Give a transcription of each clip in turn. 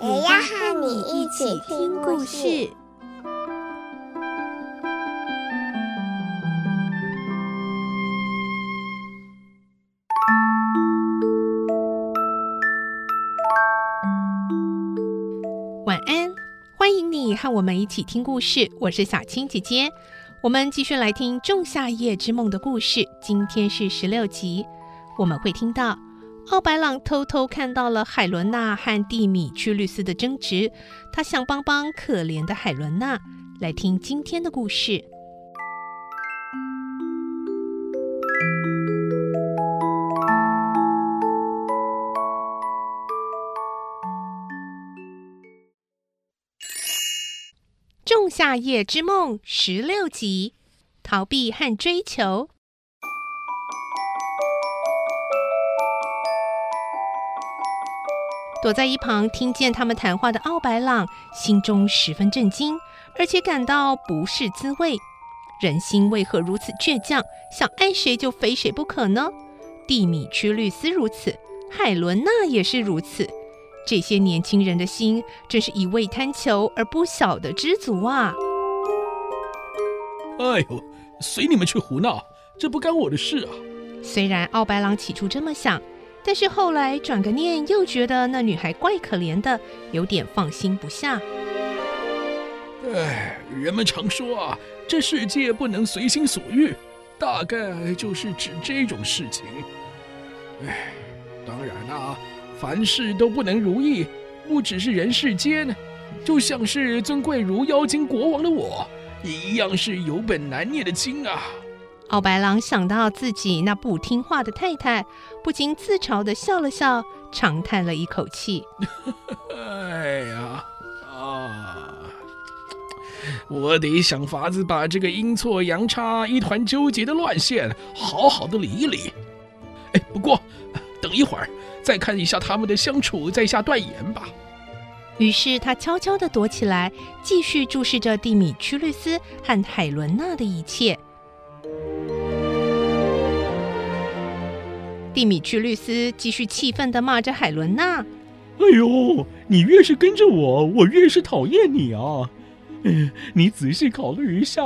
也要和你一起听故事。晚安，欢迎你和我们一起听故事。我是小青姐姐，我们继续来听《仲夏夜之梦》的故事。今天是十六集，我们会听到。奥白朗偷偷看到了海伦娜和蒂米屈律斯的争执，他想帮帮可怜的海伦娜。来听今天的故事，《仲夏夜之梦》十六集：逃避和追求。躲在一旁听见他们谈话的奥白朗，心中十分震惊，而且感到不是滋味。人心为何如此倔强，想爱谁就非谁不可呢？蒂米屈律斯如此，海伦娜也是如此。这些年轻人的心，真是一味贪求而不晓得知足啊！哎呦，随你们去胡闹，这不干我的事啊！虽然奥白朗起初这么想。但是后来转个念，又觉得那女孩怪可怜的，有点放心不下。哎，人们常说啊，这世界不能随心所欲，大概就是指这种事情。哎，当然啦、凡事都不能如意，不只是人世间，就像是尊贵如妖精国王的我，一样是有本难念的经啊。奥白狼想到自己那不听话的太太，不禁自嘲的笑了笑，长叹了一口气。哎呀，啊！我得想法子把这个阴错阳差、一团纠结的乱线好好的理一理。哎，不过等一会儿再看一下他们的相处，再下断言吧。于是他悄悄地躲起来，继续注视着蒂米屈律斯和海伦娜的一切。蒂米屈律师继续气愤地骂着海伦娜：“哎呦，你越是跟着我，我越是讨厌你啊！你仔细考虑一下，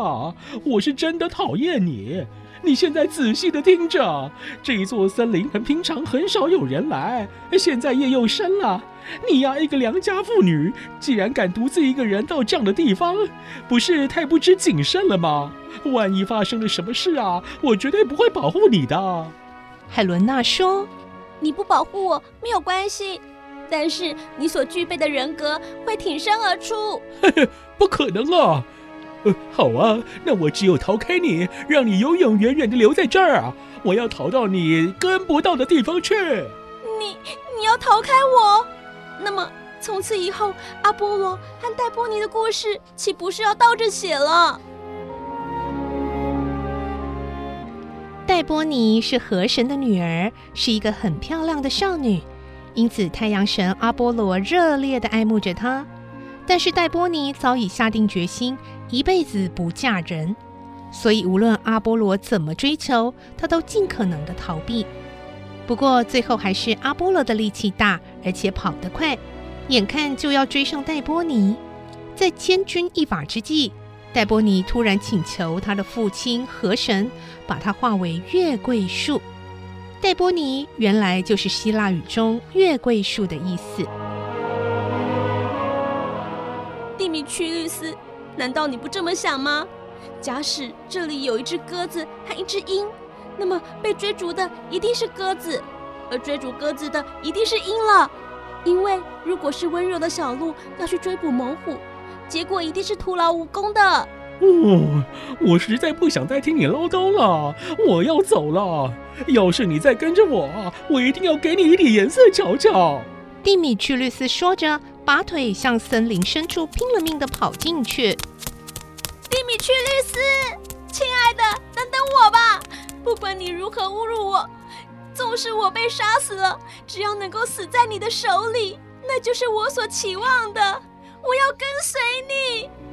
我是真的讨厌你。你现在仔细地听着，这一座森林很平常，很少有人来。现在夜又深了，你呀，一个良家妇女，既然敢独自一个人到这样的地方，不是太不知谨慎了吗？万一发生了什么事啊，我绝对不会保护你的。”海伦娜说：“你不保护我没有关系，但是你所具备的人格会挺身而出。”“嘿嘿，不可能啊！呃，好啊，那我只有逃开你，让你永永远远的留在这儿啊！我要逃到你跟不到的地方去。”“你你要逃开我？那么从此以后，阿波罗和戴波尼的故事岂不是要倒着写了？”波尼是河神的女儿，是一个很漂亮的少女，因此太阳神阿波罗热烈地爱慕着她。但是黛波尼早已下定决心，一辈子不嫁人，所以无论阿波罗怎么追求，她都尽可能地逃避。不过最后还是阿波罗的力气大，而且跑得快，眼看就要追上黛波尼，在千钧一发之际。戴波尼突然请求他的父亲河神把他化为月桂树。戴波尼原来就是希腊语中月桂树的意思。蒂米屈律斯，难道你不这么想吗？假使这里有一只鸽子和一只鹰，那么被追逐的一定是鸽子，而追逐鸽子的一定是鹰了。因为如果是温柔的小鹿要去追捕猛虎。结果一定是徒劳无功的。哦，我实在不想再听你唠叨了，我要走了。要是你再跟着我，我一定要给你一点颜色瞧瞧。蒂米去律斯说着，拔腿向森林深处拼了命的跑进去。蒂米去律斯，亲爱的，等等我吧！不管你如何侮辱我，纵使我被杀死了，只要能够死在你的手里，那就是我所期望的。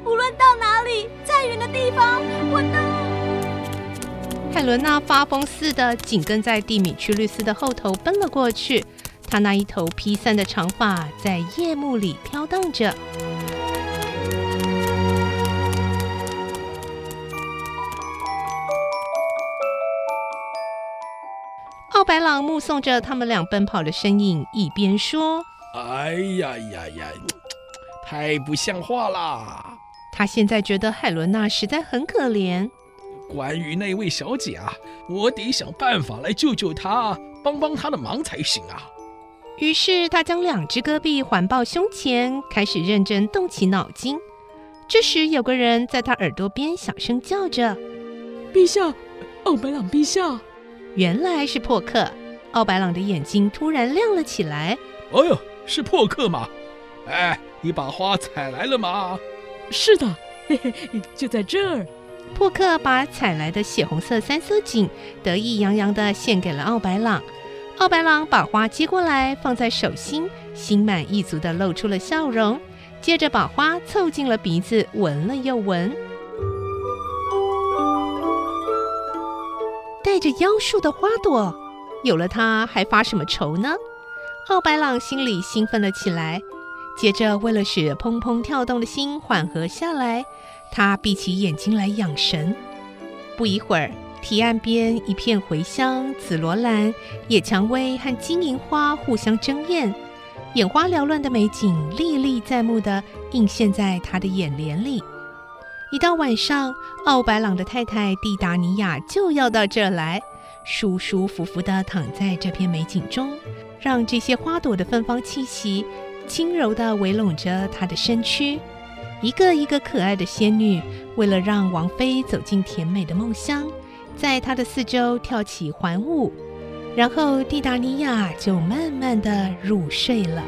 无论到哪里，再远的地方，我都……海伦娜发疯似的紧跟在蒂米屈律斯的后头奔了过去。她那一头披散的长发在夜幕里飘荡着。奥白朗目送着他们俩奔跑的身影，一边说：“哎呀呀呀，太不像话啦！”他现在觉得海伦娜实在很可怜。关于那位小姐啊，我得想办法来救救她，帮帮她的忙才行啊。于是他将两只胳臂环抱胸前，开始认真动起脑筋。这时，有个人在他耳朵边小声叫着：“陛下，奥白朗陛下！”原来是破克。奥白朗的眼睛突然亮了起来。“哎呦，是破克吗？哎，你把花采来了吗？”“是的，嘿嘿，就在这儿。”破克把采来的血红色三色堇得意洋洋地献给了奥白朗。奥白朗把花接过来，放在手心，心满意足地露出了笑容。接着把花凑近了鼻子，闻了又闻。带着妖术的花朵，有了它还发什么愁呢？奥白朗心里兴奋了起来。接着，为了使砰砰跳动的心缓和下来，他闭起眼睛来养神。不一会儿。堤岸边一片茴香、紫罗兰、野蔷薇和金银花互相争艳，眼花缭乱的美景历历在目地映现在他的眼帘里。一到晚上，奥白朗的太太蒂达尼亚就要到这儿来，舒舒服服地躺在这片美景中，让这些花朵的芬芳气息轻柔地围拢着她的身躯。一个一个可爱的仙女，为了让王妃走进甜美的梦乡。在她的四周跳起环舞，然后蒂达尼亚就慢慢的入睡了。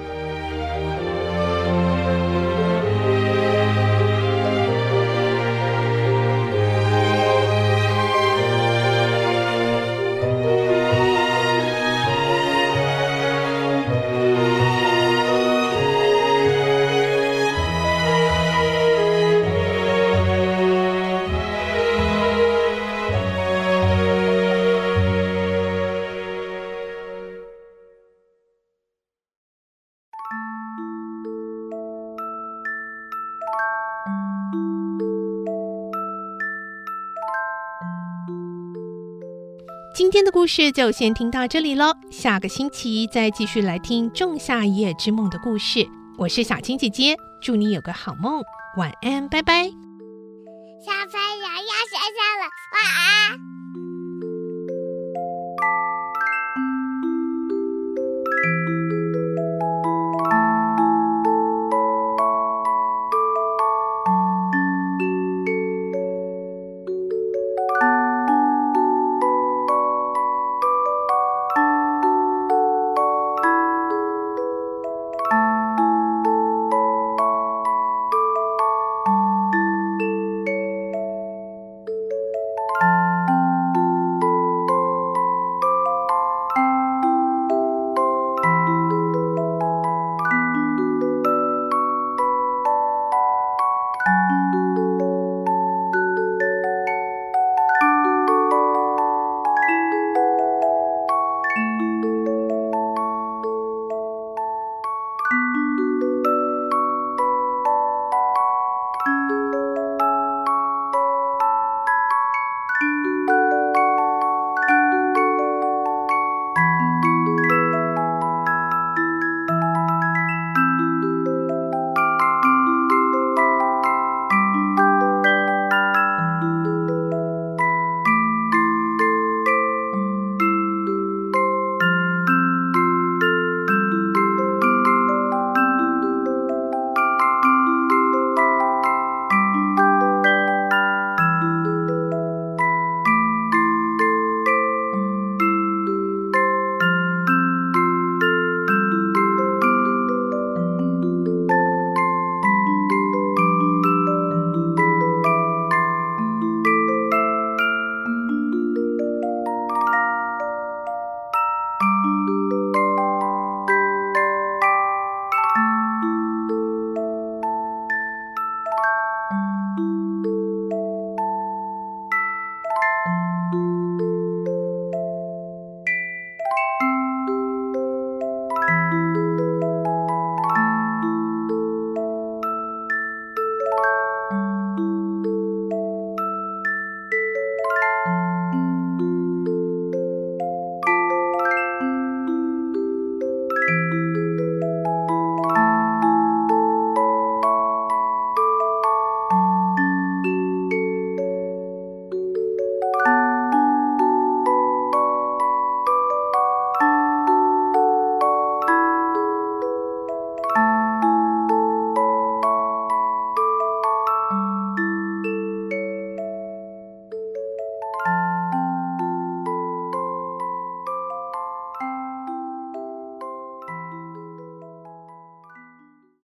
今天的故事就先听到这里喽，下个星期再继续来听《仲夏夜之梦》的故事。我是小青姐姐，祝你有个好梦，晚安，拜拜。小朋友要睡觉了，晚安。